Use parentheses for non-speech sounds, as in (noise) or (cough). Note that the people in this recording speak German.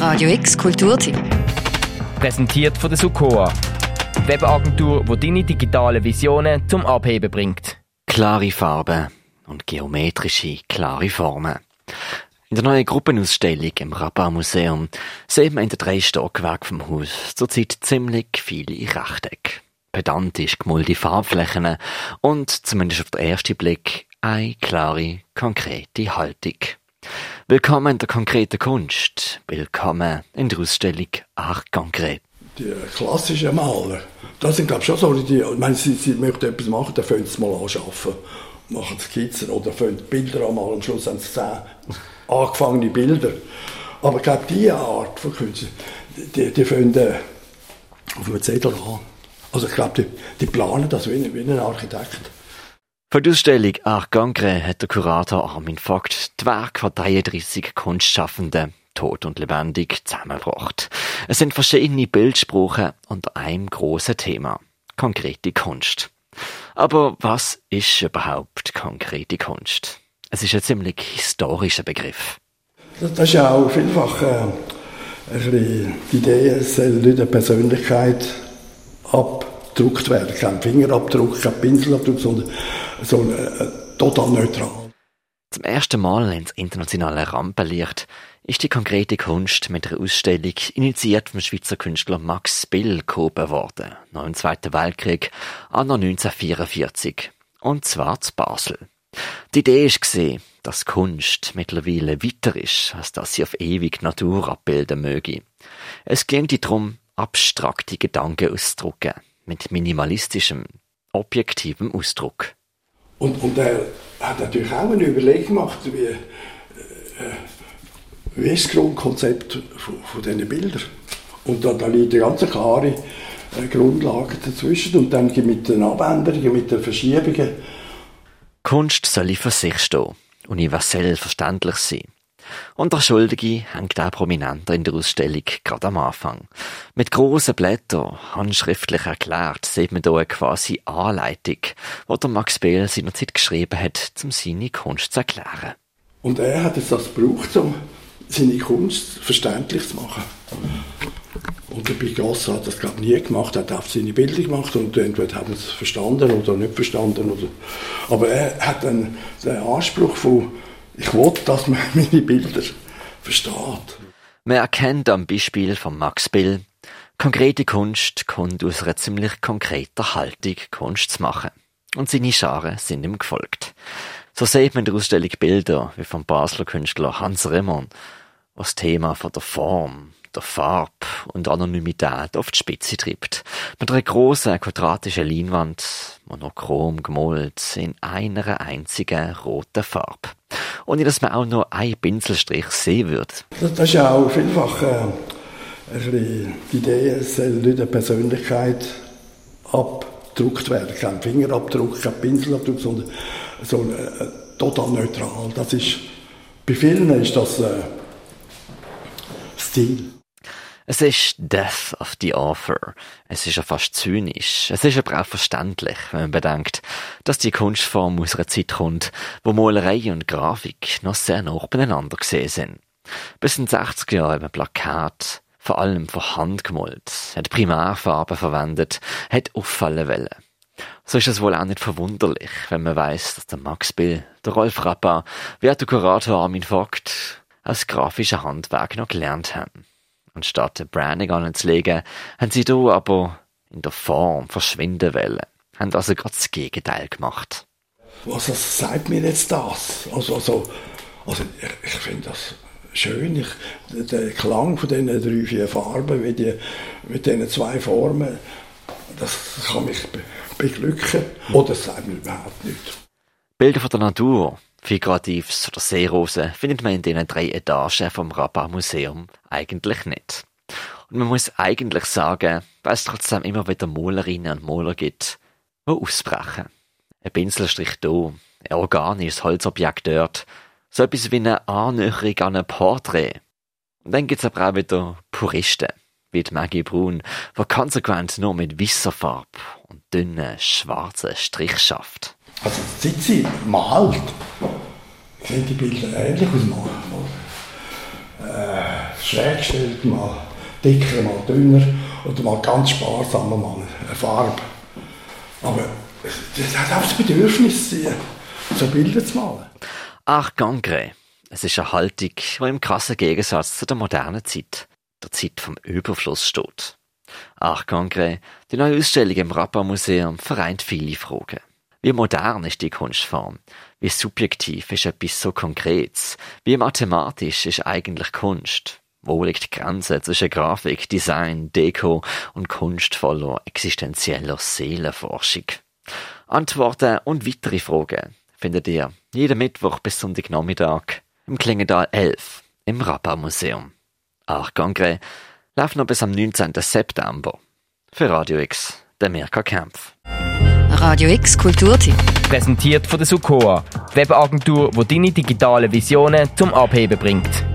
Radio X Kulturtipp. Präsentiert von der Sukoa. Webagentur, die deine digitalen Visionen zum Abheben bringt. Klare Farben und geometrische, klare Formen. In der neuen Gruppenausstellung im Rabat Museum sehen wir in den drei Stockwerken vom Haus zurzeit ziemlich viele Rechtecke. Pedantisch gemulde Farbflächen und, zumindest auf den ersten Blick, eine klare, konkrete Haltung. Willkommen in der konkreten Kunst. Willkommen in der Ausstellung Art Concret. Die klassischen Maler, das sind glaube ich schon so die, ich meine, sie, sie möchten etwas machen, dann fangen sie mal anschaffen. Machen Skizzen oder fangen Bilder an, am Schluss haben sie zehn angefangene Bilder. Aber ich glaube, diese Art von Künstler, die, die fangen äh, auf einem Zettel an. Also ich glaube, die, die planen das wie, wie ein Architekt. Für die Ausstellung Art Concret hat der Kurator Armin Vogt die Werke von 33 Kunstschaffenden tot und lebendig zusammengebracht. Es sind verschiedene Bildsprachen unter einem großen Thema. Konkrete Kunst. Aber was ist überhaupt konkrete Kunst? Es ist ein ziemlich historischer Begriff. Das ist ja auch vielfach äh, ein bisschen die Idee, es soll nicht eine Persönlichkeit abgedruckt werden. Kein Fingerabdruck, kein Pinselabdruck, sondern so äh, total neutral. Zum ersten Mal ins internationale Rampenlicht ist die konkrete Kunst mit einer Ausstellung initiiert vom Schweizer Künstler Max Bill gehoben worden, nach dem Zweiten Weltkrieg, anno 1944. Und zwar zu Basel. Die Idee war, dass Kunst mittlerweile weiter ist, als dass sie auf ewig Natur abbilden möge. Es geht darum, abstrakte Gedanken auszudrücken, mit minimalistischem, objektivem Ausdruck. Und, und er hat natürlich auch eine Überlegung gemacht, wie, äh, wie ist das Grundkonzept von, von diesen Bildern. Und da, da liegt eine ganz klare äh, Grundlage dazwischen und dann mit den Abänderungen, mit den Verschiebungen. Kunst soll für sich stehen, universell verständlich sein. Und der Schuldige hängt auch prominenter in der Ausstellung, gerade am Anfang. Mit grossen Blättern, handschriftlich erklärt, sieht man hier eine quasi Anleitung, die der Max Behl seinerzeit geschrieben hat, um seine Kunst zu erklären. Und er hat jetzt das gebraucht, um seine Kunst verständlich zu machen. Und der Picasso hat das, ich, nie gemacht. Er hat auf seine Bilder gemacht und entweder haben sie es verstanden oder nicht verstanden. Oder. Aber er hat dann den Anspruch von, ich will, dass man (laughs) meine Bilder versteht. Man erkennt am Beispiel von Max Bill, konkrete Kunst kommt aus einer ziemlich konkreten Haltung, Kunst zu machen. Und seine Scharen sind ihm gefolgt. So sieht man in der Ausstellung Bilder wie vom Basler Künstler Hans Remmern, was das Thema von der Form, der Farbe und Anonymität auf die Spitze treibt. Mit einer grossen quadratischen Leinwand, monochrom gemalt, in einer einzigen roten Farbe. Ohne dass man auch nur einen Pinselstrich sehen würde. Das, ist ja auch vielfach äh, ein die Idee, es soll nicht eine Persönlichkeit abgedruckt werden. Kein Fingerabdruck, kein Pinselabdruck, sondern so äh, total neutral. Das ist, bei vielen ist das äh, Stil. Es ist Death of the Author. Es ist ja fast zynisch. Es ist aber auch verständlich, wenn man bedenkt, dass die Kunstform aus einer Zeit kommt, wo Malerei und Grafik noch sehr nah beieinander gesehen sind. Bis in den 60er Jahren haben Plakat, vor allem von Hand gemalt, hat Primärfarben verwendet, hat auffallen wollen. So ist es wohl auch nicht verwunderlich, wenn man weiß, dass der Max Bill, der Rolf Rappa, wie auch der Kurator Armin Vogt als grafische Handwerk noch gelernt haben. Anstatt Branding anzulegen, haben sie hier aber in der Form verschwinden wollen. Haben also gerade das Gegenteil gemacht. Was also, sagt mir jetzt das? Also, also, also ich, ich finde das schön. Ich, der Klang von diesen drei, vier Farben, wie die, mit diesen zwei Formen, das kann mich be beglücken. Oder das sagt mir überhaupt nichts. Bilder von der Natur, Figuratives oder Seerosen findet man in den drei Etagen vom Rabat Museum eigentlich nicht. Und man muss eigentlich sagen, weil es trotzdem immer wieder Malerinnen und Maler gibt, die ausbrechen. Ein Pinselstrich hier, ein organisches Holzobjekt dort, so etwas wie eine Annäherung an ein Porträt. Und dann gibt's aber auch wieder Puristen, wie die Maggie Brun, die konsequent nur mit weißer Farbe und dünnen, schwarzen Strich schafft. Also seit sie malt, sehen die Bilder ähnlich aus. Äh, schräg gestellt, mal dicker, mal dünner oder mal ganz sparsam, mal eine Farbe. Aber das hat auch das Bedürfnis, so Bilder zu malen. Ach, Gangre. Es ist eine Haltung, die im krassen Gegensatz zu der modernen Zeit, der Zeit vom Überfluss steht. Ach, Gangre, die neue Ausstellung im Rappa-Museum vereint viele Fragen. Wie modern ist die Kunstform? Wie subjektiv ist etwas so Konkretes? Wie mathematisch ist eigentlich Kunst? Wo liegt die Grenze zwischen Grafik, Design, Deko und kunstvoller, existenzieller Seelenforschung? Antworten und weitere Fragen findet ihr jeden Mittwoch bis Sonntagnachmittag im Klingendal 11 im Rappa-Museum. Ach, Gangre läuft noch bis am 19. September. Für Radio X, der Mirka Kempf. Radio X Kulturtipp. Präsentiert von der Sukoa, Webagentur, wo deine digitale Visionen zum Abheben bringt.